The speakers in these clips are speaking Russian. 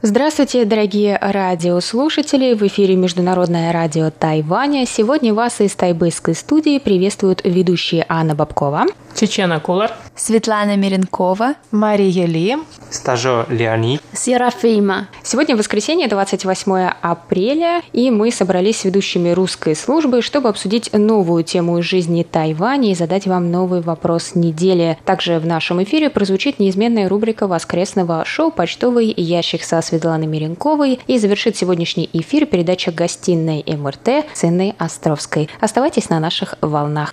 Здравствуйте, дорогие радиослушатели! В эфире Международное радио Тайваня. Сегодня вас из тайбэйской студии приветствуют ведущие Анна Бабкова, Чечена Кулар, Светлана Миренкова, Мария Ли, стажер Леонид, Серафима. Сегодня воскресенье, 28 апреля, и мы собрались с ведущими русской службы, чтобы обсудить новую тему из жизни Тайваня и задать вам новый вопрос недели. Также в нашем эфире прозвучит неизменная рубрика воскресного шоу «Почтовый ящик» со Светланой Миренковой и завершит сегодняшний эфир передача «Гостиной МРТ» с Инной Островской. Оставайтесь на наших волнах.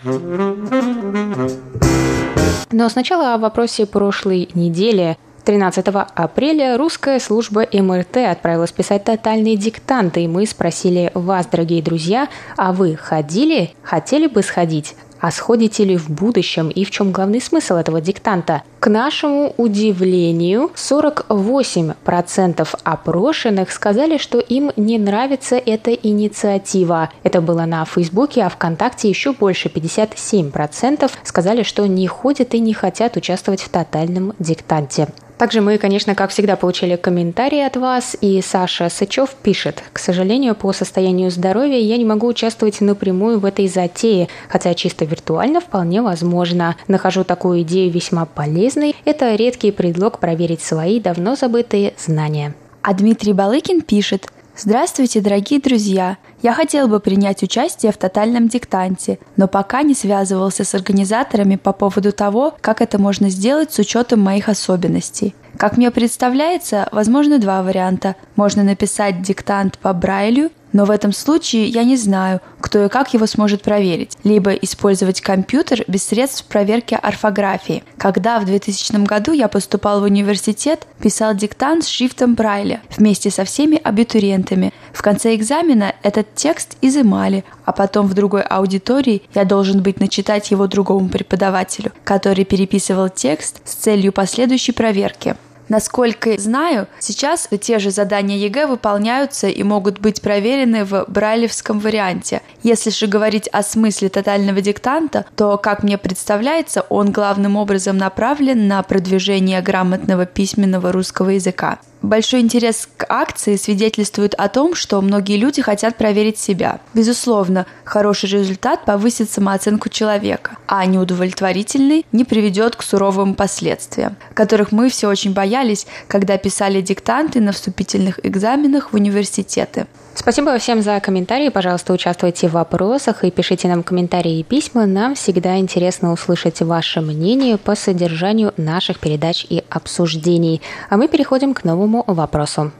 Но сначала о вопросе прошлой недели. 13 апреля русская служба МРТ отправилась писать тотальные диктанты, и мы спросили вас, дорогие друзья, а вы ходили, хотели бы сходить? А сходите ли в будущем и в чем главный смысл этого диктанта? К нашему удивлению, 48% опрошенных сказали, что им не нравится эта инициатива. Это было на Фейсбуке, а ВКонтакте еще больше, 57% сказали, что не ходят и не хотят участвовать в тотальном диктанте. Также мы, конечно, как всегда, получили комментарии от вас, и Саша Сычев пишет, «К сожалению, по состоянию здоровья я не могу участвовать напрямую в этой затее, хотя чисто виртуально вполне возможно. Нахожу такую идею весьма полезной. Это редкий предлог проверить свои давно забытые знания». А Дмитрий Балыкин пишет, Здравствуйте, дорогие друзья! Я хотел бы принять участие в тотальном диктанте, но пока не связывался с организаторами по поводу того, как это можно сделать с учетом моих особенностей. Как мне представляется, возможно два варианта. Можно написать диктант по Брайлю но в этом случае я не знаю, кто и как его сможет проверить, либо использовать компьютер без средств проверки орфографии. Когда в 2000 году я поступал в университет, писал диктант с шрифтом Брайля вместе со всеми абитуриентами. В конце экзамена этот текст изымали, а потом в другой аудитории я должен быть начитать его другому преподавателю, который переписывал текст с целью последующей проверки. Насколько знаю, сейчас те же задания ЕГЭ выполняются и могут быть проверены в брайлевском варианте. Если же говорить о смысле тотального диктанта, то, как мне представляется, он главным образом направлен на продвижение грамотного письменного русского языка. Большой интерес к акции свидетельствует о том, что многие люди хотят проверить себя. Безусловно, хороший результат повысит самооценку человека, а неудовлетворительный не приведет к суровым последствиям, которых мы все очень боялись, когда писали диктанты на вступительных экзаменах в университеты. Спасибо всем за комментарии. Пожалуйста, участвуйте в вопросах и пишите нам комментарии и письма. Нам всегда интересно услышать ваше мнение по содержанию наших передач и обсуждений. А мы переходим к новому вопросу.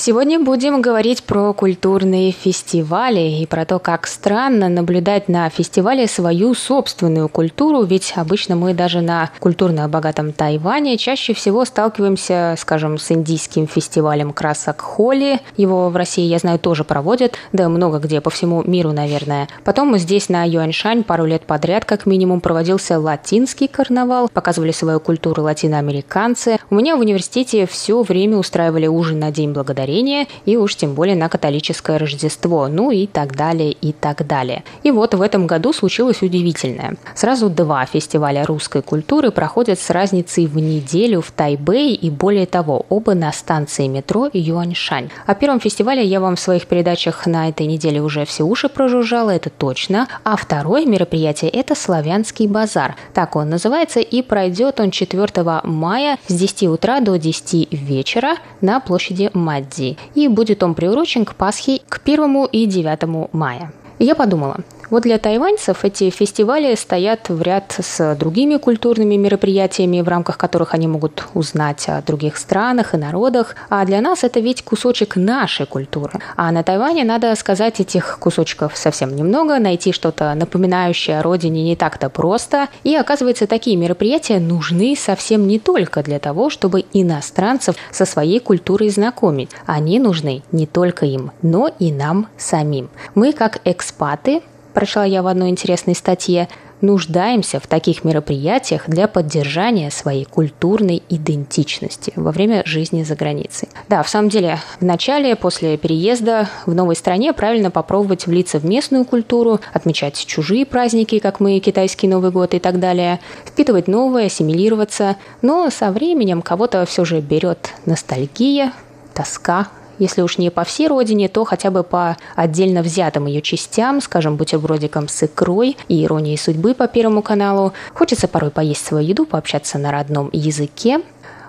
Сегодня будем говорить про культурные фестивали и про то, как странно наблюдать на фестивале свою собственную культуру, ведь обычно мы даже на культурно богатом Тайване чаще всего сталкиваемся, скажем, с индийским фестивалем красок Холи. Его в России, я знаю, тоже проводят, да много где, по всему миру, наверное. Потом здесь на Юаньшань пару лет подряд как минимум проводился латинский карнавал, показывали свою культуру латиноамериканцы. У меня в университете все время устраивали ужин на День благодарения Благодарения и уж тем более на католическое Рождество, ну и так далее, и так далее. И вот в этом году случилось удивительное. Сразу два фестиваля русской культуры проходят с разницей в неделю в Тайбэе и более того, оба на станции метро Юаньшань. О первом фестивале я вам в своих передачах на этой неделе уже все уши прожужжала, это точно. А второе мероприятие – это «Славянский базар». Так он называется, и пройдет он 4 мая с 10 утра до 10 вечера на площади Мадди. И будет он приурочен к Пасхе к 1 и 9 мая. Я подумала, Вот для тайваньцев эти фестивали стоят в ряд с другими культурными мероприятиями, в рамках которых они могут узнать о других странах и народах. А для нас это ведь кусочек нашей культуры. А на Тайване, надо сказать, этих кусочков совсем немного. Найти что-то напоминающее о родине не так-то просто. И оказывается, такие мероприятия нужны совсем не только для того, чтобы иностранцев со своей культурой знакомить. Они нужны не только им, но и нам самим. Мы, как экспаты, прочла я в одной интересной статье, нуждаемся в таких мероприятиях для поддержания своей культурной идентичности во время жизни за границей. Да, в самом деле, в начале, после переезда в новой стране правильно попробовать влиться в местную культуру, отмечать чужие праздники, как мы, китайский Новый год и так далее, впитывать новое, ассимилироваться, но со временем кого-то все же берет ностальгия, тоска если уж не по всей родине, то хотя бы по отдельно взятым ее частям, скажем, бутербродиком с икрой и иронией судьбы по Первому каналу. Хочется порой поесть свою еду, пообщаться на родном языке.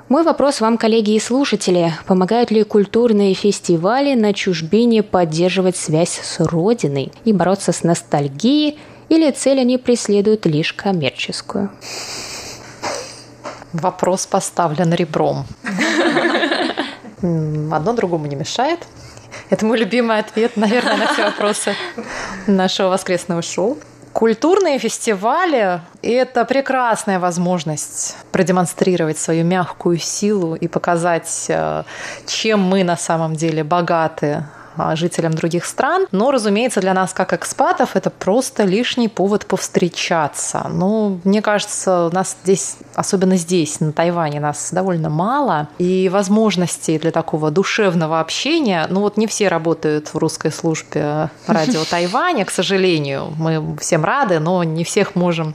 Мой вопрос вам, коллеги и слушатели. Помогают ли культурные фестивали на чужбине поддерживать связь с Родиной и бороться с ностальгией, или цель они преследуют лишь коммерческую? Вопрос поставлен ребром. Одно другому не мешает. Это мой любимый ответ, наверное, на все вопросы нашего воскресного шоу. Культурные фестивали – это прекрасная возможность продемонстрировать свою мягкую силу и показать, э, чем мы на самом деле богаты жителям других стран. Но, разумеется, для нас, как экспатов, это просто лишний повод повстречаться. Ну, мне кажется, нас здесь, особенно здесь, на Тайване, нас довольно мало. И возможностей для такого душевного общения, ну вот не все работают в русской службе радио Тайваня, к сожалению. Мы всем рады, но не всех можем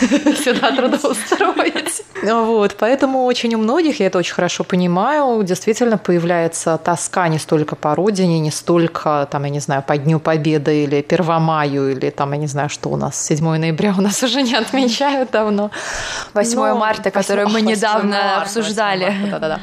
сюда трудоустроить. Вот, поэтому очень у многих, я это очень хорошо понимаю, действительно появляется тоска не столько по родине, не столько, там, я не знаю, по Дню Победы или Первомаю, или там, я не знаю, что у нас, 7 ноября у нас уже не отмечают давно. 8 Но... марта, которое мы недавно марта, обсуждали. Да-да-да.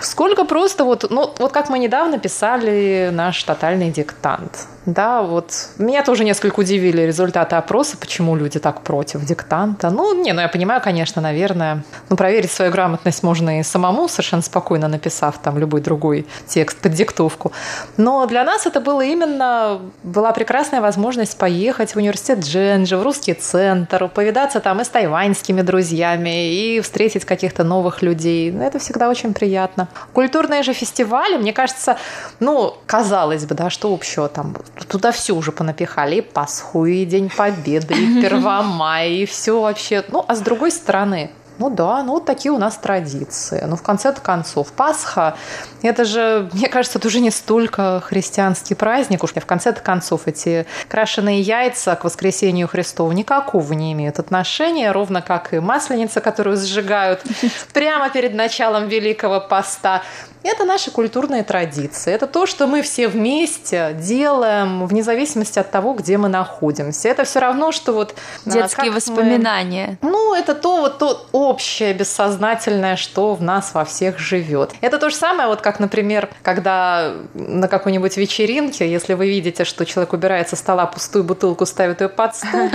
Сколько просто вот, ну, вот как мы недавно писали наш тотальный диктант. Да, вот меня тоже несколько удивили результаты опроса, почему люди так против диктанта. Ну, не, ну я понимаю, конечно, наверное. Ну, проверить свою грамотность можно и самому, совершенно спокойно написав там любой другой текст под диктовку. Но для нас это было именно, была прекрасная возможность поехать в университет Дженджи, в русский центр, повидаться там и с тайваньскими друзьями, и встретить каких-то новых людей. Ну, это всегда очень приятно. Культурные же фестивали, мне кажется, ну, казалось бы, да, что общего там туда все уже понапихали. И Пасху, и День Победы, и Первомай, и все вообще. Ну, а с другой стороны, ну да, ну вот такие у нас традиции. Ну, в конце концов, Пасха, это же, мне кажется, это уже не столько христианский праздник, уж в конце концов эти крашеные яйца к воскресению Христову никакого не имеют отношения, ровно как и масленица, которую сжигают прямо перед началом Великого Поста. Это наши культурные традиции. Это то, что мы все вместе делаем, вне зависимости от того, где мы находимся. Это все равно, что вот... А, Детские воспоминания. Мы... Ну, это то вот то общее, бессознательное, что в нас во всех живет. Это то же самое, вот как, например, когда на какой-нибудь вечеринке, если вы видите, что человек убирает со стола пустую бутылку, ставит ее под стол,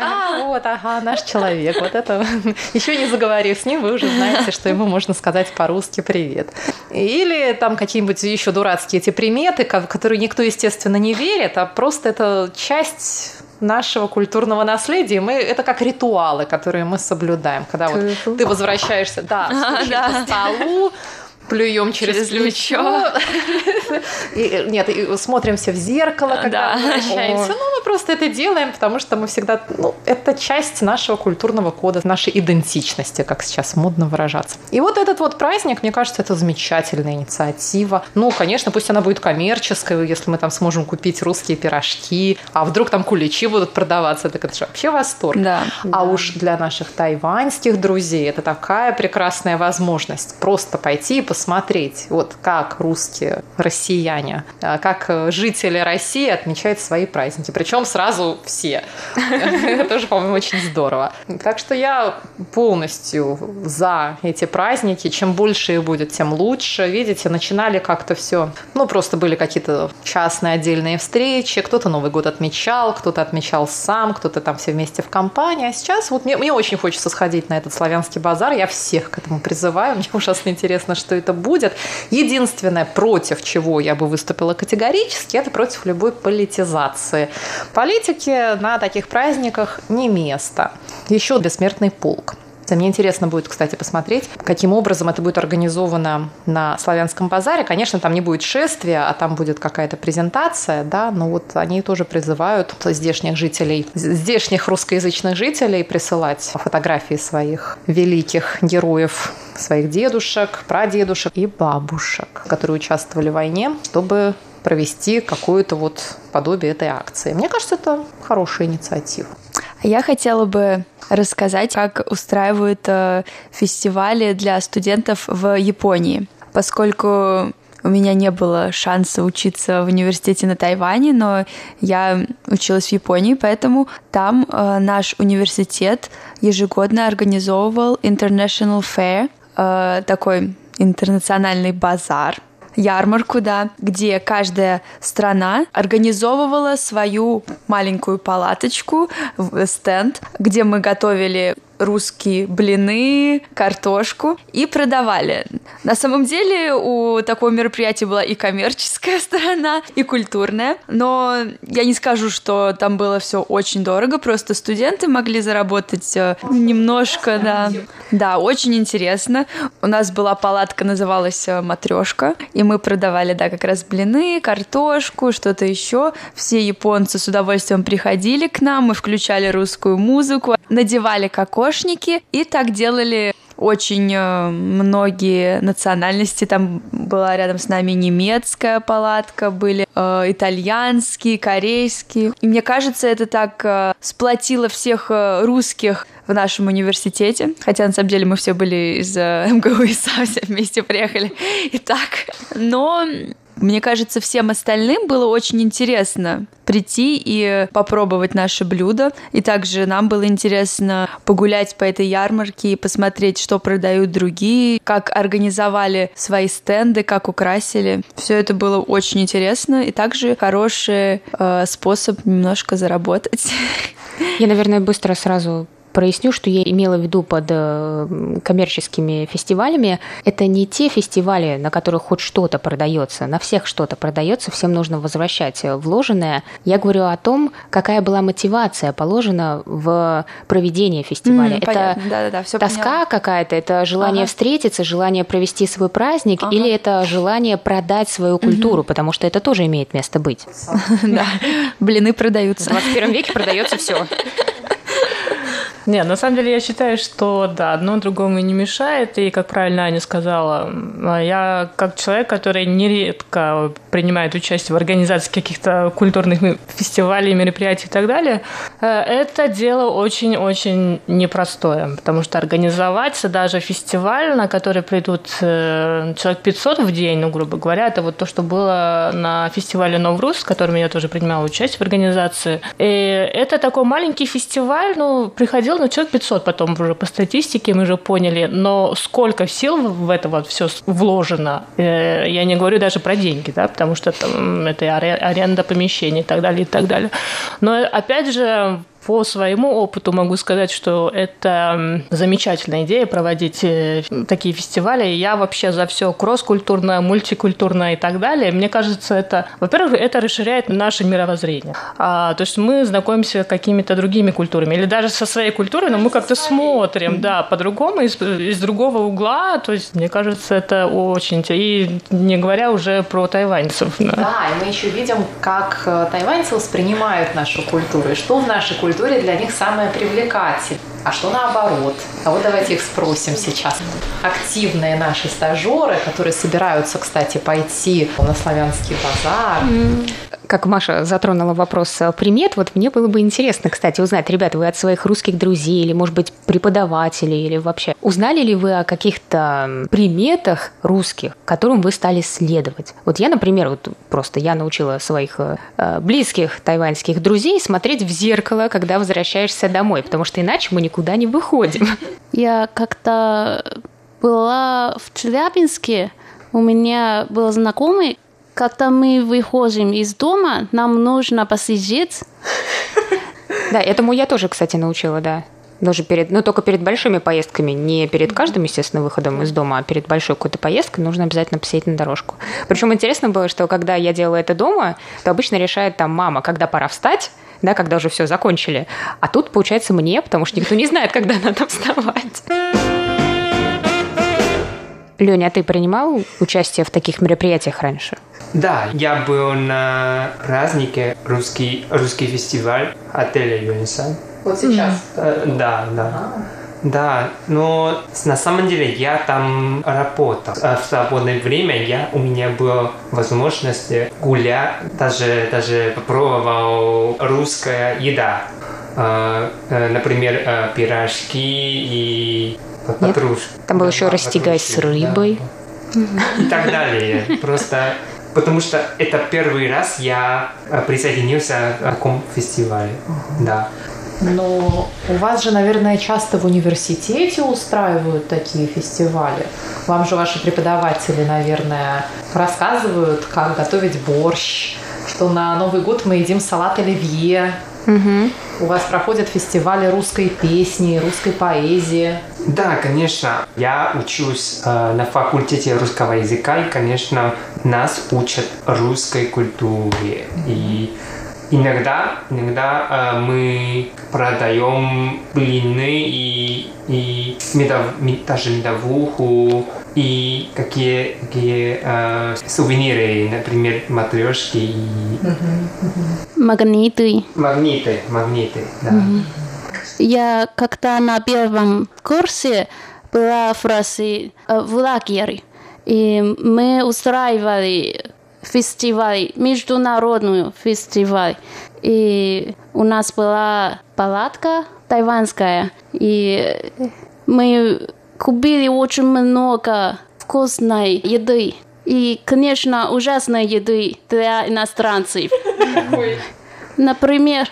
а, вот, ага, наш человек, вот это... Еще не заговорив с ним, вы уже знаете, что ему можно сказать по-русски «привет». Или там какие-нибудь еще дурацкие эти приметы, которые никто, естественно, не верит, а просто это часть нашего культурного наследия. Мы, это как ритуалы, которые мы соблюдаем. Когда вот ты возвращаешься да, да. по столу, плюем через, через плечо. И, нет, и смотримся в зеркало, когда да. возвращаемся. Ну, мы просто это делаем, потому что мы всегда... Ну, это часть нашего культурного кода, нашей идентичности, как сейчас модно выражаться. И вот этот вот праздник, мне кажется, это замечательная инициатива. Ну, конечно, пусть она будет коммерческой, если мы там сможем купить русские пирожки, а вдруг там куличи будут продаваться, так это же вообще восторг. Да. А да. уж для наших тайваньских друзей это такая прекрасная возможность просто пойти и посмотреть, вот как русские, россияне, а, как жители России отмечают свои праздники. Причем сразу все. Это тоже, по-моему, очень здорово. Так что я полностью за эти праздники. Чем больше их будет, тем лучше. Видите, начинали как-то все, ну, просто были какие-то частные отдельные встречи. Кто-то Новый год отмечал, кто-то отмечал сам, кто-то там все вместе в компании. А сейчас вот мне, мне очень хочется сходить на этот славянский базар. Я всех к этому призываю. Мне ужасно интересно, что это будет. Единственное, против чего я бы выступила категорически, это против любой политизации. Политики на таких праздниках не место. Еще бессмертный полк. Мне интересно будет, кстати, посмотреть, каким образом это будет организовано на Славянском базаре. Конечно, там не будет шествия, а там будет какая-то презентация, да, но вот они тоже призывают здешних жителей, здешних русскоязычных жителей присылать фотографии своих великих героев, своих дедушек, прадедушек и бабушек, которые участвовали в войне, чтобы провести какое-то вот подобие этой акции. Мне кажется, это хорошая инициатива. Я хотела бы рассказать, как устраивают э, фестивали для студентов в Японии, поскольку у меня не было шанса учиться в университете на Тайване, но я училась в Японии, поэтому там э, наш университет ежегодно организовывал International Fair, э, такой интернациональный базар, ярмарку, да, где каждая страна организовывала свою маленькую палаточку, стенд, где мы готовили русские блины, картошку и продавали. На самом деле у такого мероприятия была и коммерческая сторона, и культурная, но я не скажу, что там было все очень дорого, просто студенты могли заработать э, немножко, да. Да, очень интересно. У нас была палатка, называлась э, матрешка, и мы продавали, да, как раз блины, картошку, что-то еще. Все японцы с удовольствием приходили к нам, мы включали русскую музыку, надевали кокошники и так делали очень э, многие национальности. Там была рядом с нами немецкая палатка, были э, итальянские, корейские. И мне кажется, это так э, сплотило всех э, русских в нашем университете. Хотя, на самом деле, мы все были из э, МГУ и СА, все вместе приехали и так. Но мне кажется, всем остальным было очень интересно прийти и попробовать наше блюдо. И также нам было интересно погулять по этой ярмарке и посмотреть, что продают другие, как организовали свои стенды, как украсили. Все это было очень интересно и также хороший э, способ немножко заработать. Я, наверное, быстро сразу проясню, что я имела в виду под э, коммерческими фестивалями. Это не те фестивали, на которых хоть что-то продается, на всех что-то продается, всем нужно возвращать вложенное. Я говорю о том, какая была мотивация положена в проведение фестиваля. Mm, это понятно. да, да, да, все тоска поняла. какая-то, это желание Ага. встретиться, желание провести свой праздник, Ага. или это желание продать свою культуру, потому что это тоже имеет место быть. Да, блины В продаются. 21 веке продается все. Не, на самом деле я считаю, что да, одно другому не мешает. И, как правильно Аня сказала, я как человек, который нередко принимает участие в организации каких-то культурных фестивалей, мероприятий и так далее, э, это дело очень-очень непростое. Потому что организовать даже фестиваль, на который придут э, человек 500 в день, ну, грубо говоря, это вот то, что было на фестивале Новрус, в котором я тоже принимала участие в организации. И это такой маленький фестиваль, ну, приходил, ну, человек 500 потом уже по статистике мы уже поняли, но сколько сил в это вот все вложено, э, я не говорю даже про деньги, да, потому что там это аренда помещений и так далее, и так далее. Но, опять же, по своему опыту могу сказать, что это замечательная идея проводить э, такие фестивали. Я вообще за все кросс-культурное, мультикультурное и так далее. Мне кажется, это, во-первых, это расширяет наше мировоззрение. А, то есть мы знакомимся с какими-то другими культурами. Или даже со своей культурой, но мы как-то смотрим, да, по-другому, из, из другого угла. То есть, мне кажется, это очень. И не говоря уже про тайваньцев. да. Да, и мы еще видим, как э, тайваньцы воспринимают нашу культуру, и что в нашей культуре для них самое привлекательное, а что наоборот. А вот давайте их спросим сейчас. Активные наши стажеры, которые собираются, кстати, пойти на славянский базар. Как Маша затронула вопрос э, примет, вот мне было бы интересно, кстати, узнать, ребята, вы от своих русских друзей или, может быть, преподавателей или вообще, узнали ли вы о каких-то приметах русских, которым вы стали следовать? Вот я, например, вот просто я научила своих э, близких тайваньских друзей смотреть в зеркало, когда возвращаешься домой, потому что иначе мы никуда не выходим. Я как-то была в Челябинске, у меня был знакомый, когда мы выходим из дома, нам нужно посидеть. Да, этому я тоже, кстати, научила, да. Даже перед, ну, только перед большими поездками, не перед каждым, естественно, выходом из дома, а перед большой какой-то поездкой нужно обязательно посидеть на дорожку. Причем интересно было, что когда я делала это дома, то обычно решает там мама, когда пора встать, да, когда уже все закончили. А тут, получается, мне, потому что никто не знает, когда надо вставать. Леня, а ты принимал участие в таких мероприятиях раньше? Да, я был на празднике русский, русский фестиваль отеля Юнисан. Вот сейчас? Mm. Да, да. А. Да, но на самом деле я там работал. А в свободное время я, у меня была возможность гулять, даже, даже попробовал русская еда. А, э, например, э, пирожки и патрушки. Там был еще растягай с рыбой. И так далее. Просто потому что это первый раз я э, присоединился к такому фестивалю. Да. Но у вас же, наверное, часто в университете устраивают такие фестивали. Вам же ваши преподаватели, наверное, рассказывают, как готовить борщ, что на Новый год мы едим салат оливье. Угу. У вас проходят фестивали русской песни, русской поэзии. Да, конечно. Я учусь э, на факультете русского языка, и, конечно, нас учат русской культуре. И иногда, иногда э, мы продаем блины и, и медов, даже медовуху, и какие, какие э, сувениры, например, матрешки и... Магниты. Магниты, магниты, да. Я как-то на первом курсе была фразы э, в лагере, и мы устраивали фестиваль, международный фестиваль. И у нас была палатка тайванская, и мы купили очень много вкусной еды. И, конечно, ужасной еды для иностранцев. Например,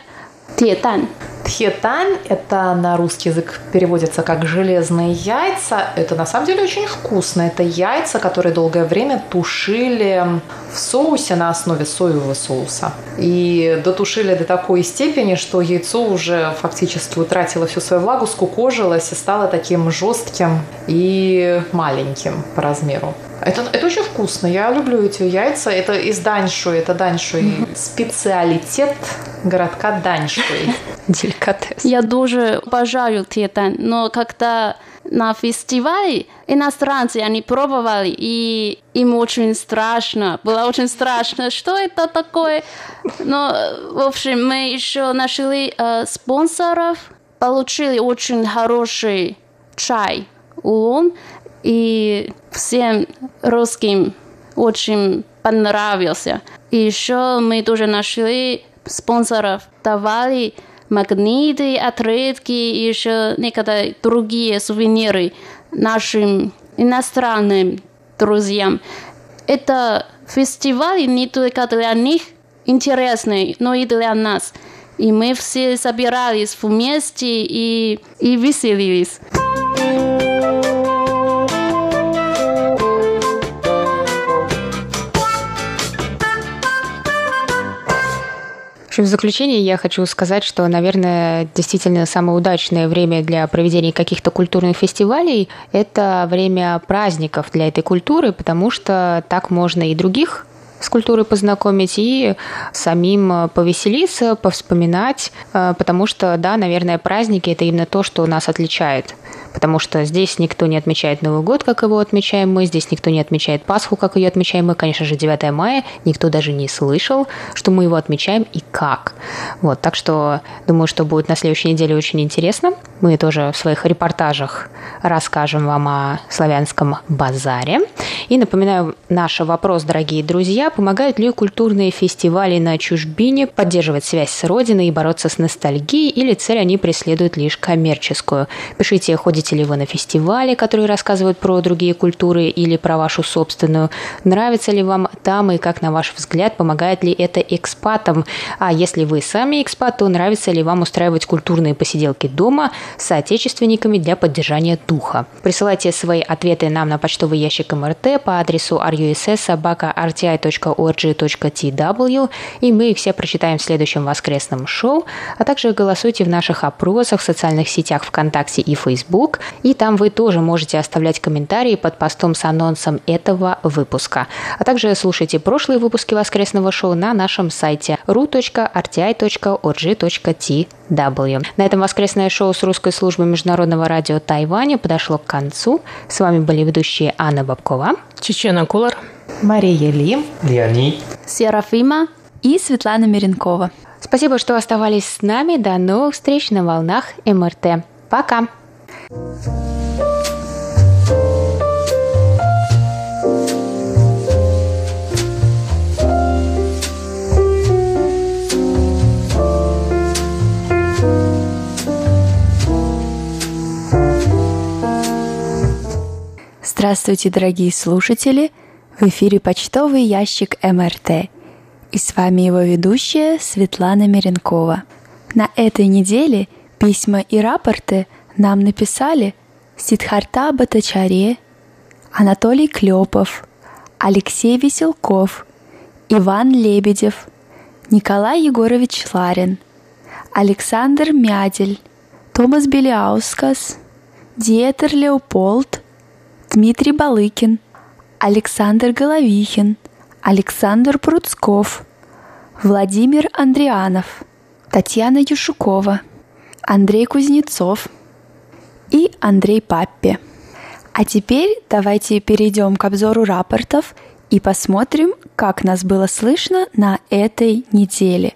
тетан. Тхетань – это на русский язык переводится как «железные яйца». Это на самом деле очень вкусно. Это яйца, которые долгое время тушили в соусе на основе соевого соуса. И дотушили до такой степени, что яйцо уже фактически утратило всю свою влагу, скукожилось и стало таким жестким и маленьким по размеру. Это, это очень вкусно. Я люблю эти яйца. Это из Даньшуй. Это Даньшуй. Специалитет городка Даньшуй. Деликатес. Я тоже обожаю тетан, но когда на фестивале иностранцы, они пробовали, и им очень страшно, было очень страшно, что это такое. Но, в общем, мы еще нашли э, спонсоров, получили очень хороший чай улон, и всем русским очень понравился. И еще мы тоже нашли спонсоров, давали магниты, открытки и еще некоторые другие сувениры нашим иностранным друзьям. Это фестиваль не только для них интересный, но и для нас. И мы все собирались вместе и, и веселились. Общем, в заключение я хочу сказать, что, наверное, действительно самое удачное время для проведения каких-то культурных фестивалей – это время праздников для этой культуры, потому что так можно и других с культурой познакомить и самим повеселиться, повспоминать, э, потому что, да, наверное, праздники – это именно то, что нас отличает потому что здесь никто не отмечает Новый год, как его отмечаем мы, здесь никто не отмечает Пасху, как ее отмечаем мы, конечно же, 9 мая, никто даже не слышал, что мы его отмечаем и как. Вот, так что думаю, что будет на следующей неделе очень интересно. Мы тоже в своих репортажах расскажем вам о славянском базаре. И напоминаю, наш вопрос, дорогие друзья, помогают ли культурные фестивали на чужбине поддерживать связь с родиной и бороться с ностальгией, или цель они преследуют лишь коммерческую? Пишите, ходите ли вы на фестивали, которые рассказывают про другие культуры или про вашу собственную. Нравится ли вам там и как, на ваш взгляд, помогает ли это экспатам? А если вы сами экспат, то нравится ли вам устраивать культурные посиделки дома с соотечественниками для поддержания духа? Присылайте свои ответы нам на почтовый ящик МРТ по адресу russsobaka.rti.org.tw, и мы их все прочитаем в следующем воскресном шоу, а также голосуйте в наших опросах в социальных сетях ВКонтакте и Facebook, и там вы тоже можете оставлять комментарии под постом с анонсом этого выпуска. А также слушайте прошлые выпуски воскресного шоу на нашем сайте ru.rti.org.tw. На этом воскресное шоу с русской службы Международного радио Тайваня подошло к концу. С вами были ведущие Анна Бабкова, Чечена Кулар, Мария Ли, Леонид, Серафима и Светлана Миренкова. Спасибо, что оставались с нами. До новых встреч на волнах МРТ. Пока! Здравствуйте, дорогие слушатели! В эфире почтовый ящик МРТ. И с вами его ведущая Светлана Миренкова. На этой неделе письма и рапорты нам написали Сидхарта Батачаре, Анатолий Клепов, Алексей Веселков, Иван Лебедев, Николай Егорович Ларин, Александр Мядель, Томас Беляускас, Диетер Леополд, Дмитрий Балыкин, Александр Головихин, Александр Пруцков, Владимир Андрианов, Татьяна Юшукова, Андрей Кузнецов и Андрей Паппе. А теперь давайте перейдем к обзору рапортов и посмотрим, как нас было слышно на этой неделе.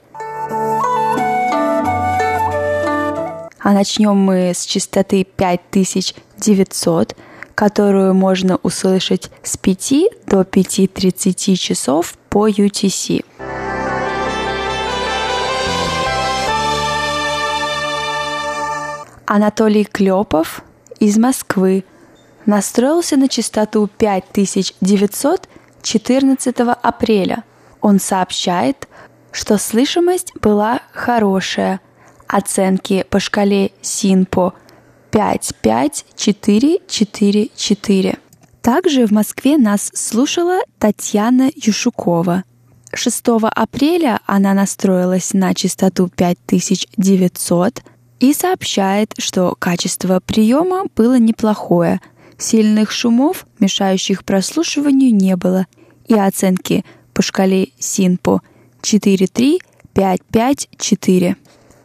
А начнем мы с частоты 5900, которую можно услышать с 5 до 5.30 часов по UTC. Анатолий Клепов из Москвы настроился на частоту 5900 14 апреля. Он сообщает, что слышимость была хорошая. Оценки по шкале СИНПО 55444. Также в Москве нас слушала Татьяна Юшукова. 6 апреля она настроилась на частоту 5900 и сообщает, что качество приема было неплохое. Сильных шумов, мешающих прослушиванию, не было. И оценки по шкале СИНПО 43554.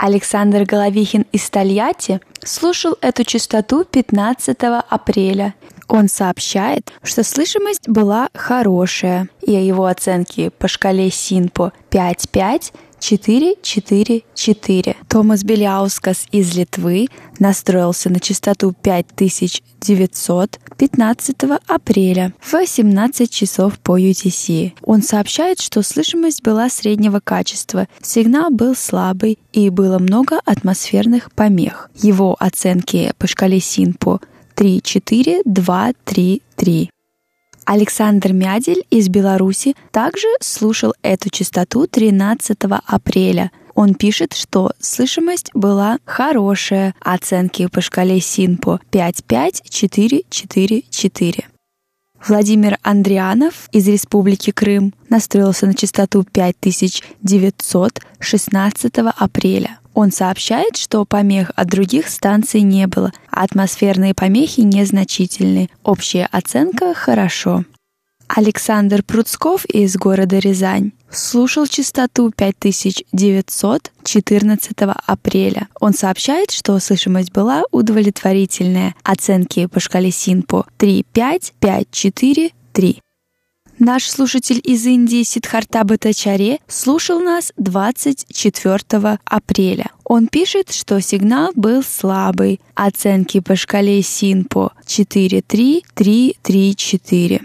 Александр Головихин из Тольятти слушал эту частоту 15 апреля. Он сообщает, что слышимость была хорошая, и его оценки по шкале СИНПО 5-5 444. Томас Беляускас из Литвы настроился на частоту 5900 15 апреля в 18 часов по UTC. Он сообщает, что слышимость была среднего качества, сигнал был слабый и было много атмосферных помех. Его оценки по шкале СИНПО 3, 4, 2, 3, 3. Александр Мядель из Беларуси также слушал эту частоту 13 апреля. Он пишет, что слышимость была хорошая, оценки по шкале СИНПО 55444. Владимир Андрианов из Республики Крым настроился на частоту 5900 16 апреля. Он сообщает, что помех от других станций не было, а атмосферные помехи незначительны. Общая оценка «хорошо». Александр Пруцков из города Рязань слушал частоту 5900 14 апреля. Он сообщает, что слышимость была удовлетворительная. Оценки по шкале СИНПО 3,5, 5,4, 3. Наш слушатель из Индии Сидхарта Батачаре слушал нас 24 апреля. Он пишет, что сигнал был слабый. Оценки по шкале СИНПО 4-3-3-3-4.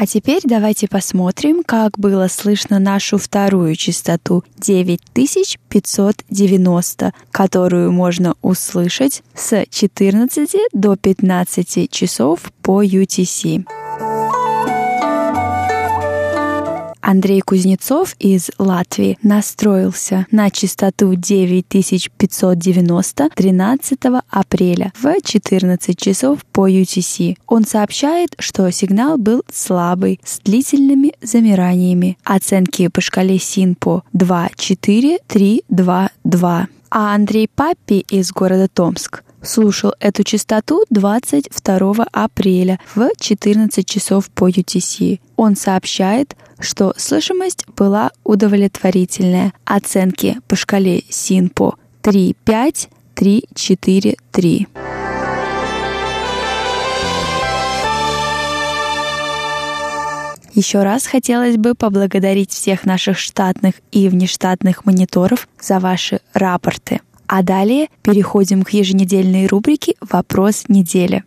А теперь давайте посмотрим, как было слышно нашу вторую частоту 9590, которую можно услышать с 14 до 15 часов по UTC. Андрей Кузнецов из Латвии настроился на частоту 9590 13 апреля в 14 часов по UTC. Он сообщает, что сигнал был слабый, с длительными замираниями. Оценки по шкале СИНПО 2, 4, 3, 2, 2. А Андрей Паппи из города Томск слушал эту частоту 22 апреля в 14 часов по UTC. Он сообщает, что слышимость была удовлетворительная. Оценки по шкале СИНПО 3,5, 3, 3. Еще раз хотелось бы поблагодарить всех наших штатных и внештатных мониторов за ваши рапорты. А далее переходим к еженедельной рубрике «Вопрос недели».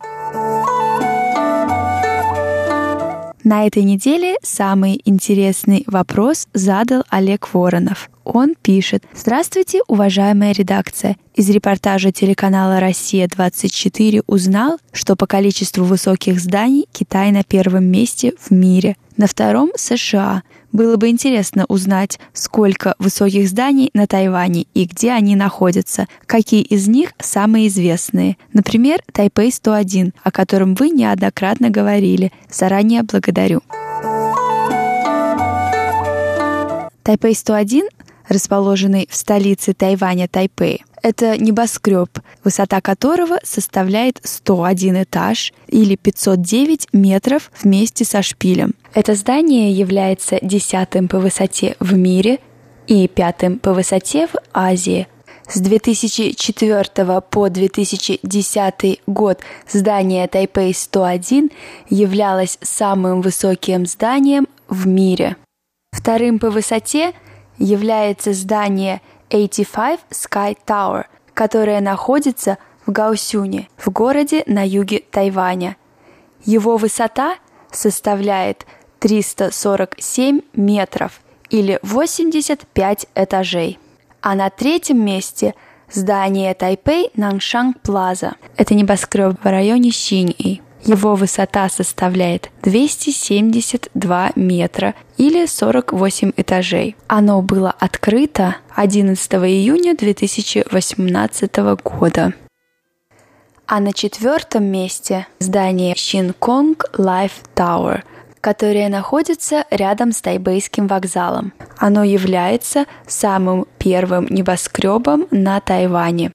На этой неделе самый интересный вопрос задал Олег Воронов. Он пишет «Здравствуйте, уважаемая редакция. Из репортажа телеканала «Россия-24» узнал, что по количеству высоких зданий Китай на первом месте в мире, на втором — США. Было бы интересно узнать, сколько высоких зданий на Тайване и где они находятся, какие из них самые известные. Например, Тайпей-101, о котором вы неоднократно говорили. Заранее благодарю. Тайпей-101 расположенный в столице Тайваня Тайпэй. Это небоскреб, высота которого составляет 101 этаж или 509 метров вместе со шпилем. Это здание является десятым по высоте в мире и пятым по высоте в Азии. С 2004 по 2010 год здание Тайпей-101 являлось самым высоким зданием в мире. Вторым по высоте является здание 85 Sky Tower, которое находится в Гаусюне, в городе на юге Тайваня. Его высота составляет 347 метров или 85 этажей. А на третьем месте здание Тайпей Наншанг Плаза. Это небоскреб в районе Синьи. Его высота составляет 272 метра или 48 этажей. Оно было открыто 11 июня 2018 года. А на четвертом месте здание Шинконг Life Tower, которое находится рядом с Тайбейским вокзалом. Оно является самым первым небоскребом на Тайване.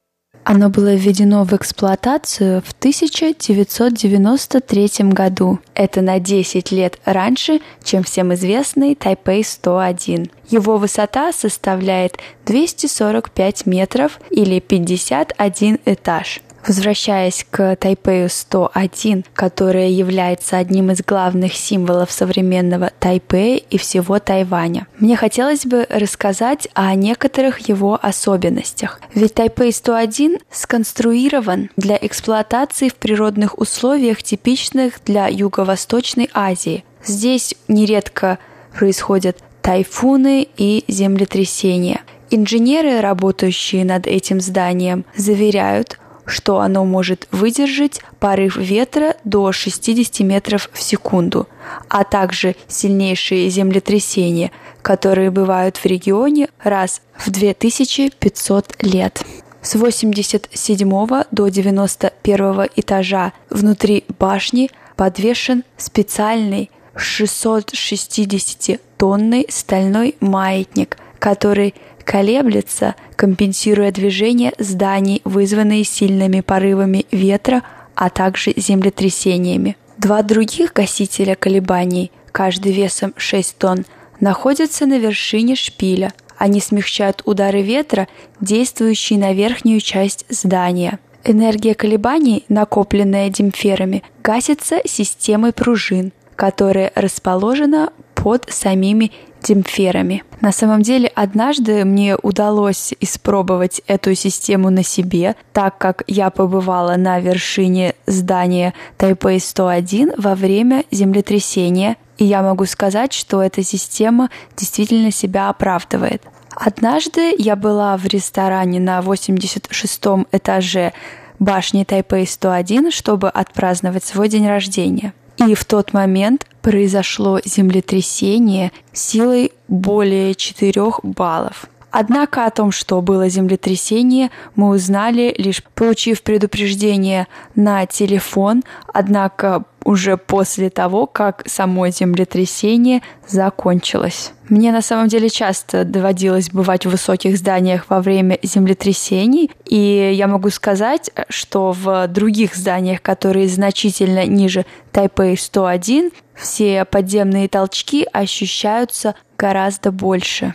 Оно было введено в эксплуатацию в 1993 году. Это на 10 лет раньше, чем всем известный Тайпей-101. Его высота составляет 245 метров или 51 этаж. Возвращаясь к Тайпею 101, которая является одним из главных символов современного Тайпея и всего Тайваня, мне хотелось бы рассказать о некоторых его особенностях. Ведь Тайпей 101 сконструирован для эксплуатации в природных условиях, типичных для Юго-Восточной Азии. Здесь нередко происходят тайфуны и землетрясения. Инженеры, работающие над этим зданием, заверяют, что оно может выдержать порыв ветра до 60 метров в секунду, а также сильнейшие землетрясения, которые бывают в регионе раз в 2500 лет. С 87 до 91 этажа внутри башни подвешен специальный 660-тонный стальной маятник, который колеблется, компенсируя движение зданий, вызванные сильными порывами ветра, а также землетрясениями. Два других гасителя колебаний, каждый весом 6 тонн, находятся на вершине шпиля. Они смягчают удары ветра, действующие на верхнюю часть здания. Энергия колебаний, накопленная димферами, гасится системой пружин, которая расположена под самими димферами. На самом деле, однажды мне удалось испробовать эту систему на себе, так как я побывала на вершине здания Тайпэй-101 во время землетрясения, и я могу сказать, что эта система действительно себя оправдывает. Однажды я была в ресторане на 86 этаже башни Тайпэй-101, чтобы отпраздновать свой день рождения. И в тот момент произошло землетрясение силой более 4 баллов. Однако о том, что было землетрясение, мы узнали лишь получив предупреждение на телефон, однако уже после того, как само землетрясение закончилось. Мне на самом деле часто доводилось бывать в высоких зданиях во время землетрясений, и я могу сказать, что в других зданиях, которые значительно ниже Тайпэй 101, все подземные толчки ощущаются гораздо больше.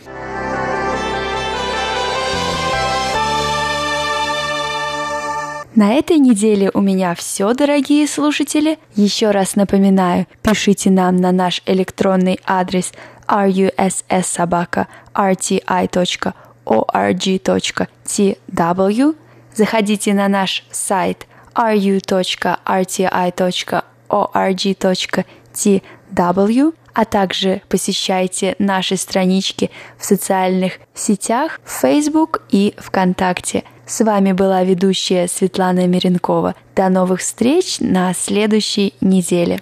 На этой неделе у меня все, дорогие слушатели. Еще раз напоминаю, пишите нам на наш электронный адрес russabaka.rti.org.tw. Заходите на наш сайт ru.rti.org.tw, а также посещайте наши странички в социальных сетях Facebook и ВКонтакте – с вами была ведущая Светлана Миренкова. До новых встреч на следующей неделе.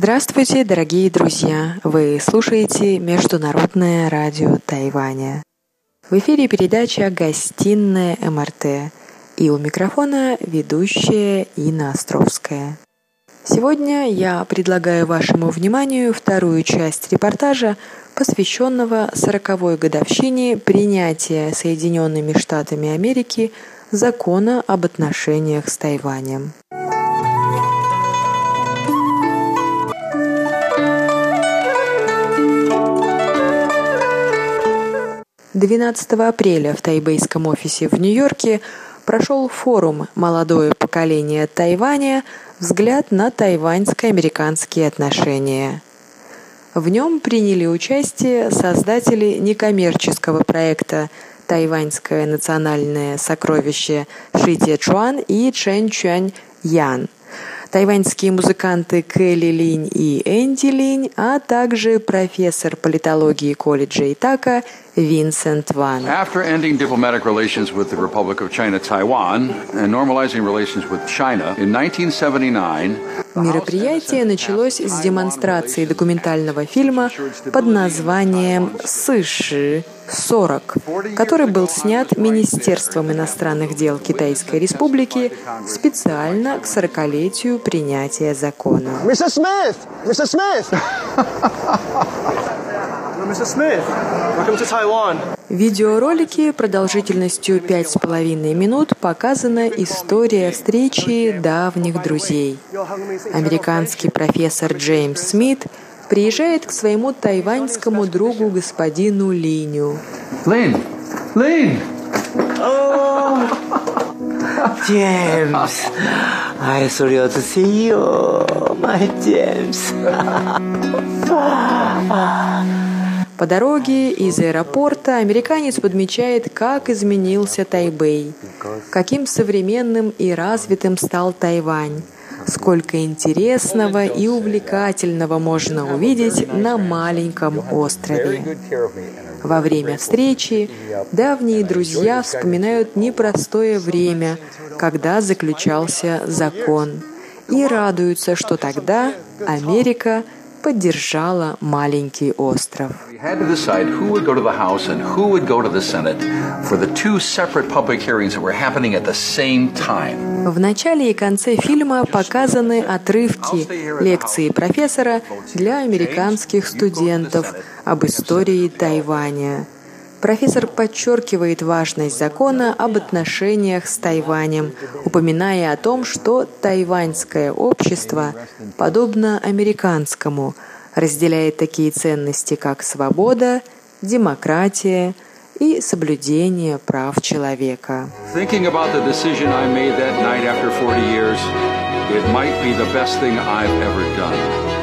Здравствуйте, дорогие друзья! Вы слушаете Международное радио Тайваня. В эфире передача «Гостиная МРТ» и у микрофона ведущая Инна Островская. Сегодня я предлагаю вашему вниманию вторую часть репортажа, посвященного 40-й годовщине принятия Соединенными Штатами Америки закона об отношениях с Тайванем. 12 апреля в тайбейском офисе в Нью-Йорке прошел форум «Молодое поколение Тайваня. Взгляд на тайваньско-американские отношения». В нем приняли участие создатели некоммерческого проекта «Тайваньское национальное сокровище» Ши Те Чуан и Чен Чуань Ян – тайваньские музыканты Келли Линь и Энди Линь, а также профессор политологии колледжа Итака Винсент Ван. After ending diplomatic relations with the Republic of China Taiwan and normalizing relations with China in 1979, Мероприятие началось с демонстрации документального фильма под названием «Сыши 40», который был снят Министерством иностранных дел Китайской Республики специально к 40-летию принятия закона. Мистер Смит! Мистер Смит! В видеоролике продолжительностью пять с половиной минут показана история встречи давних друзей. Американский профессор Джеймс Смит приезжает к своему тайваньскому другу господину Линю. Лин! Лин! Джеймс! I thrilled to see you, my James. По дороге из аэропорта американец подмечает, как изменился Тайбэй, каким современным и развитым стал Тайвань, сколько интересного и увлекательного можно увидеть на маленьком острове. Во время встречи давние друзья вспоминают непростое время, когда заключался закон, и радуются, что тогда Америка – поддержала маленький остров. В начале и конце фильма показаны отрывки лекции профессора для американских студентов об истории Тайваня. Профессор подчеркивает важность закона об отношениях с Тайванем, упоминая о том, что тайваньское общество подобно американскому, разделяет такие ценности, как свобода, демократия и соблюдение прав человека. Thinking about the decision I made that night after 40 years, it might be the best thing I've ever done.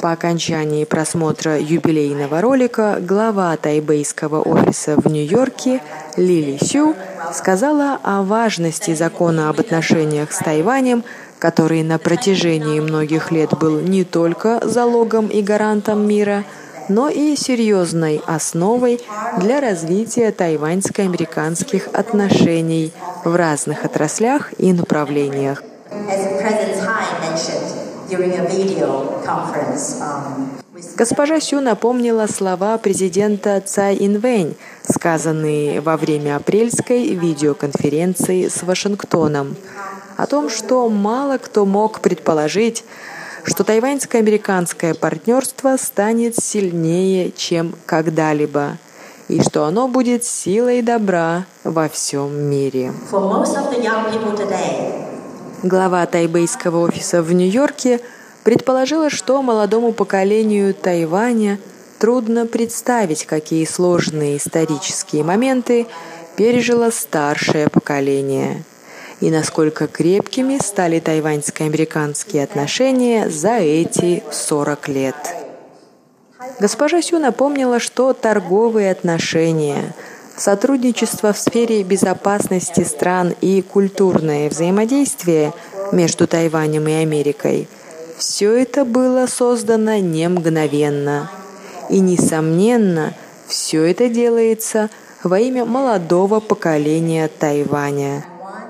По окончании просмотра юбилейного ролика глава тайбейского офиса в Нью-Йорке Лили Сю сказала о важности закона об отношениях с Тайванем, который на протяжении многих лет был не только залогом и гарантом мира, но и серьезной основой для развития тайваньско-американских отношений в разных отраслях и направлениях. Госпожа Сю напомнила слова президента Цай Инвэнь, сказанные во время апрельской видеоконференции с Вашингтоном, о том, что мало кто мог предположить, что тайваньско-американское партнерство станет сильнее, чем когда-либо, и что оно будет силой добра во всем мире. Глава тайбейского офиса в Нью-Йорке предположила, что молодому поколению Тайваня трудно представить, какие сложные исторические моменты пережило старшее поколение и насколько крепкими стали тайваньско-американские отношения за эти 40 лет. Госпожа Сю напомнила, что торговые отношения – Сотрудничество в сфере безопасности стран и культурное взаимодействие между Тайванем и Америкой – все это было создано не мгновенно. И, несомненно, все это делается во имя молодого поколения Тайваня,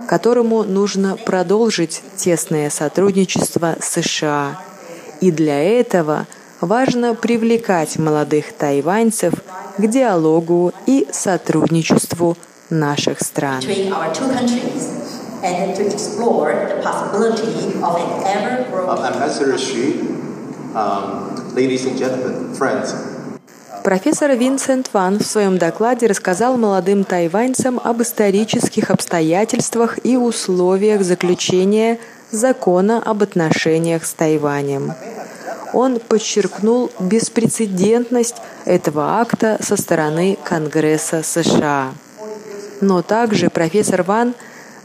которому нужно продолжить тесное сотрудничество США. И для этого важно привлекать молодых тайваньцев – к диалогу и сотрудничеству наших стран. Профессор Винсент Ван в своем докладе рассказал молодым тайваньцам об исторических обстоятельствах и условиях заключения закона об отношениях с Тайванем он подчеркнул беспрецедентность этого акта со стороны Конгресса США. Но также профессор Ван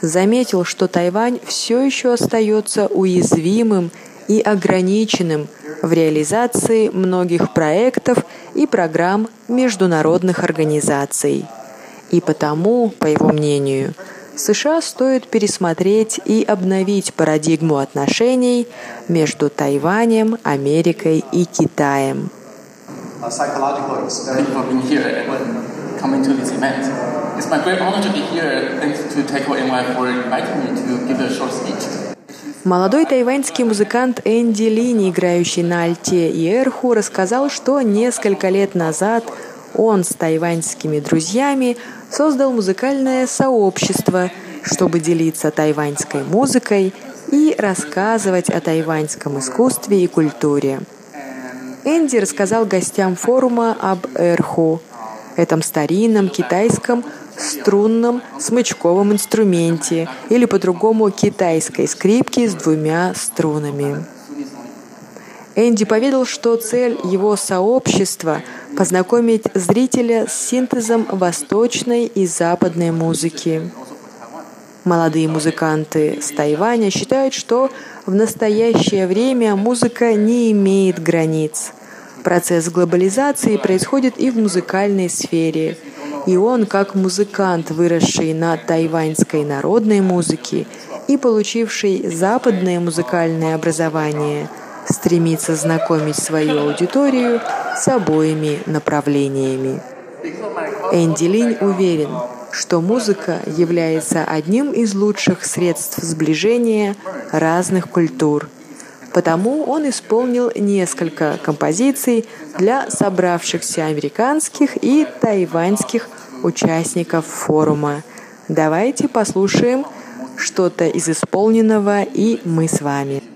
заметил, что Тайвань все еще остается уязвимым и ограниченным в реализации многих проектов и программ международных организаций. И потому, по его мнению, США стоит пересмотреть и обновить парадигму отношений между Тайванем, Америкой и Китаем. Молодой тайваньский музыкант Энди Лини, играющий на альте и эрху, рассказал, что несколько лет назад он с тайваньскими друзьями создал музыкальное сообщество, чтобы делиться тайваньской музыкой и рассказывать о тайваньском искусстве и культуре. Энди рассказал гостям форума об эрху, этом старинном китайском струнном смычковом инструменте или по-другому китайской скрипке с двумя струнами. Энди поведал, что цель его сообщества – познакомить зрителя с синтезом восточной и западной музыки. Молодые музыканты с Тайваня считают, что в настоящее время музыка не имеет границ. Процесс глобализации происходит и в музыкальной сфере. И он, как музыкант, выросший на тайваньской народной музыке, и получивший западное музыкальное образование, стремится знакомить свою аудиторию с обоими направлениями. Энди Линь уверен, что музыка является одним из лучших средств сближения разных культур. Потому он исполнил несколько композиций для собравшихся американских и тайваньских участников форума. Давайте послушаем что-то из исполненного и мы с вами.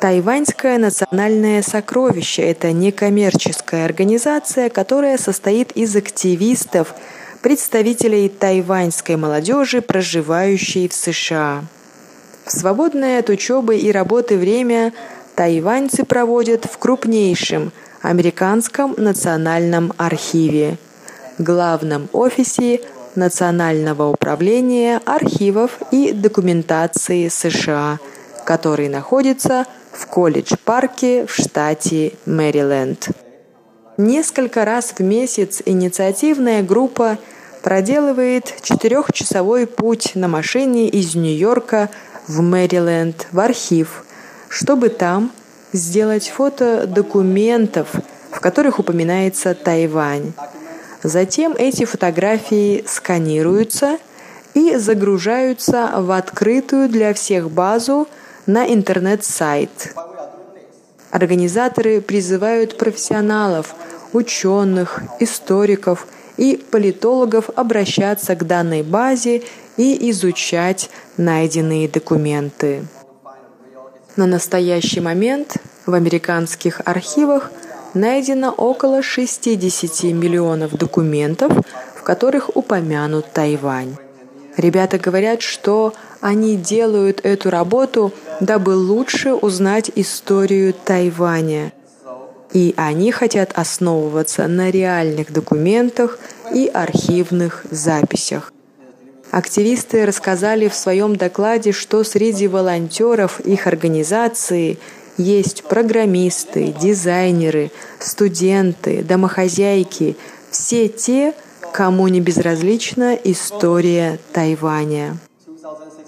Тайваньское национальное сокровище – это некоммерческая организация, которая состоит из активистов, представителей тайваньской молодежи, проживающей в США. В свободное от учебы и работы время тайваньцы проводят в крупнейшем американском национальном архиве, главном офисе Национального управления архивов и документации США, который находится в колледж-парке в штате Мэриленд. Несколько раз в месяц инициативная группа проделывает четырехчасовой путь на машине из Нью-Йорка в Мэриленд в архив, чтобы там сделать фото документов, в которых упоминается Тайвань. Затем эти фотографии сканируются и загружаются в открытую для всех базу на интернет-сайт. Организаторы призывают профессионалов, ученых, историков и политологов обращаться к данной базе и изучать найденные документы. На настоящий момент в американских архивах найдено около 60 миллионов документов, в которых упомянут Тайвань. Ребята говорят, что они делают эту работу, дабы лучше узнать историю Тайваня. И они хотят основываться на реальных документах и архивных записях. Активисты рассказали в своем докладе, что среди волонтеров их организации есть программисты, дизайнеры, студенты, домохозяйки, все те, кому не безразлична история Тайваня.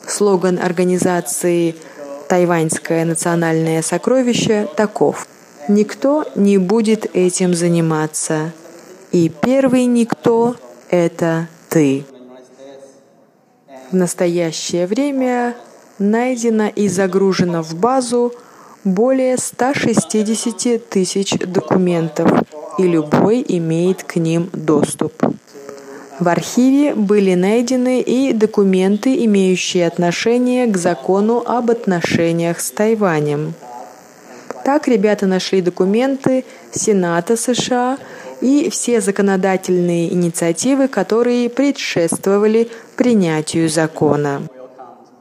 Слоган организации «Тайваньское национальное сокровище» таков «Никто не будет этим заниматься, и первый никто – это ты». В настоящее время найдено и загружено в базу более 160 тысяч документов, и любой имеет к ним доступ. В архиве были найдены и документы, имеющие отношение к закону об отношениях с Тайванем. Так ребята нашли документы Сената США и все законодательные инициативы, которые предшествовали принятию закона.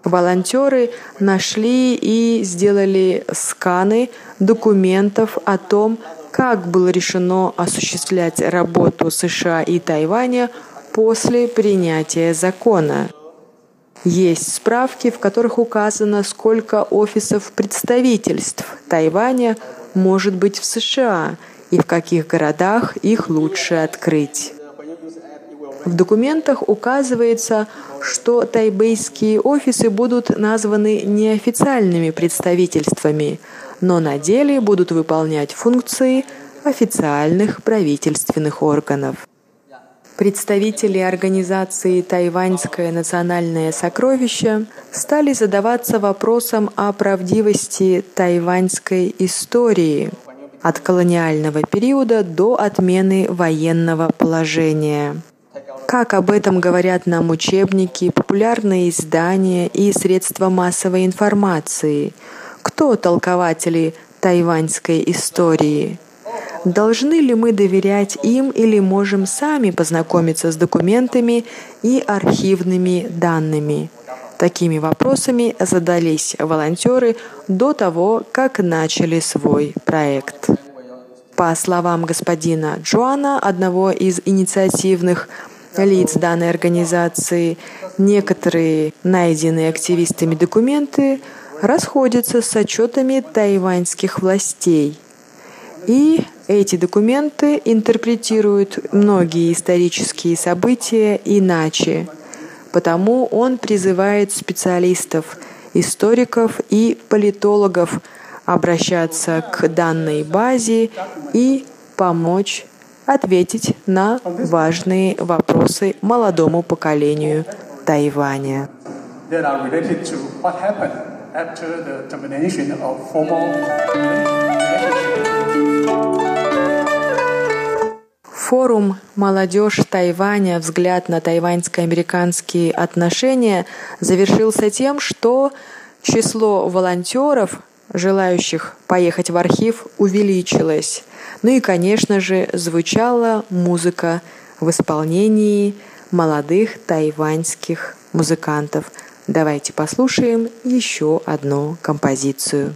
Волонтеры нашли и сделали сканы документов о том, как было решено осуществлять работу США и Тайваня после принятия закона. Есть справки, в которых указано, сколько офисов представительств Тайваня может быть в США и в каких городах их лучше открыть. В документах указывается, что тайбейские офисы будут названы неофициальными представительствами, но на деле будут выполнять функции официальных правительственных органов. Представители организации «Тайваньское национальное сокровище» стали задаваться вопросом о правдивости тайваньской истории от колониального периода до отмены военного положения. Как об этом говорят нам учебники, популярные издания и средства массовой информации? Кто толкователи тайваньской истории? Должны ли мы доверять им или можем сами познакомиться с документами и архивными данными? Такими вопросами задались волонтеры до того, как начали свой проект. По словам господина Джоана, одного из инициативных лиц данной организации, некоторые найденные активистами документы расходятся с отчетами тайваньских властей. И эти документы интерпретируют многие исторические события иначе. Потому он призывает специалистов, историков и политологов обращаться к данной базе и помочь ответить на важные вопросы молодому поколению Тайваня. Форум «Молодежь Тайваня. Взгляд на тайваньско-американские отношения» завершился тем, что число волонтеров, желающих поехать в архив, увеличилось. Ну и, конечно же, звучала музыка в исполнении молодых тайваньских музыкантов. Давайте послушаем еще одну композицию.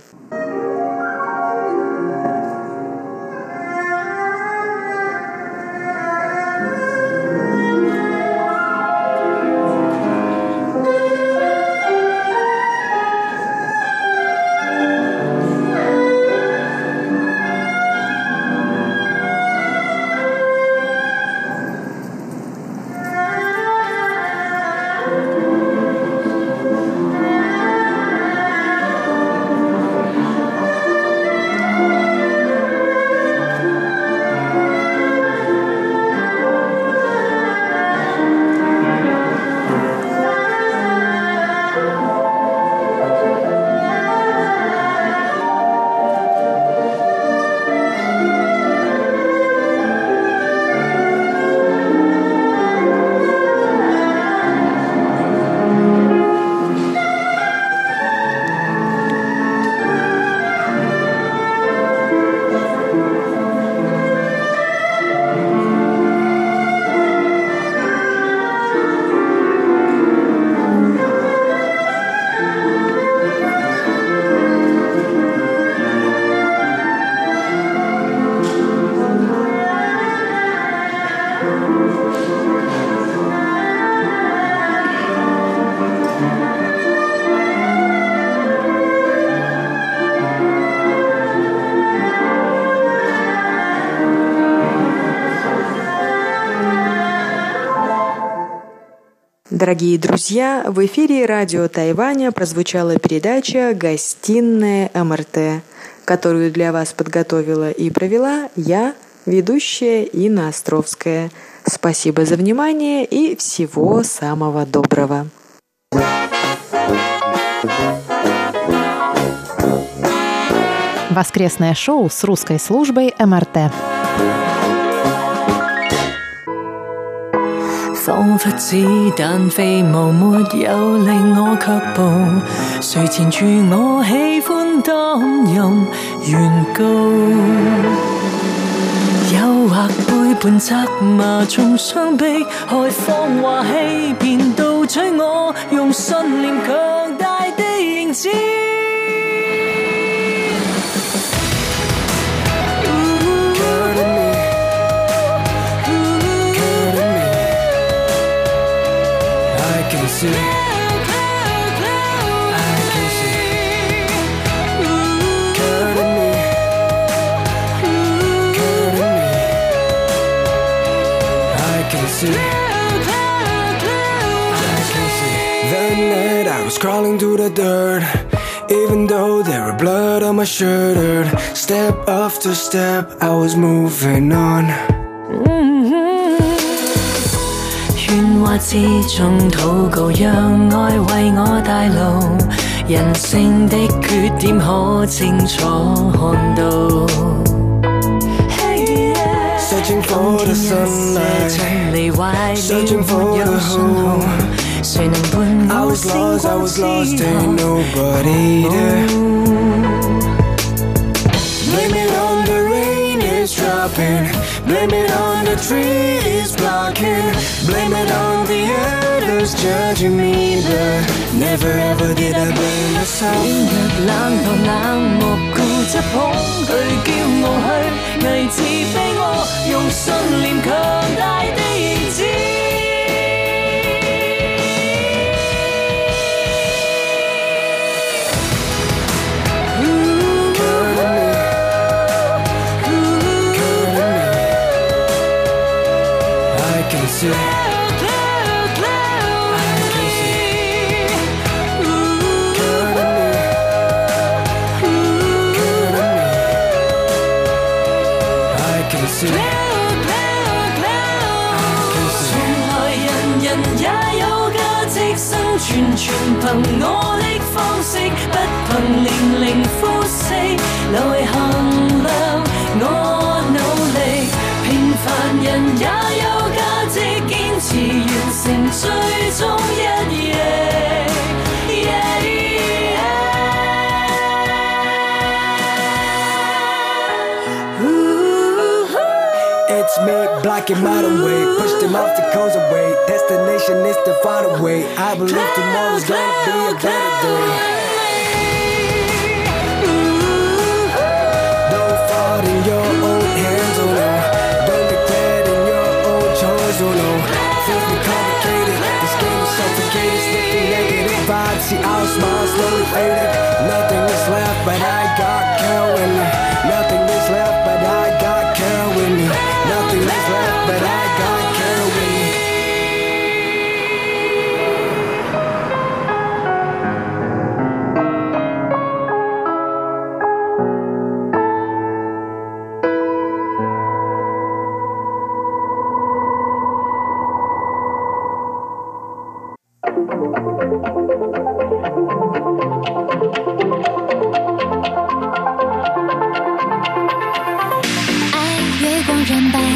Дорогие друзья, в эфире радио Тайваня прозвучала передача «Гостиная МРТ», которую для вас подготовила и провела я, ведущая Инна Островская. Спасибо за внимание и всего самого доброго. Воскресное шоу с русской службой МРТ. 仿佛子弹飞舞，没有令我却步。誰纏住我喜歡擔任原告？诱惑背叛责骂，重伤悲害，谎话欺骗盗取我用信念强大的認知。crawling through the dirt. Even though there were blood on my shirt, step after step, I was moving on. 喧哗之中祷告，让爱为我带路。人性的缺点可清楚看到。Searching for the sunlight, searching for the home. I was lost, I was lost, ain't nobody there. Blame it on the rain, it's dropping. Blame it on the trees blocking. Blame it on the others judging me, but never ever did I blame myself. 冷漠冷漠固执恐惧叫我去危自卑我，用信念强大的 But believe tomorrow's gonna be a better day. 纯白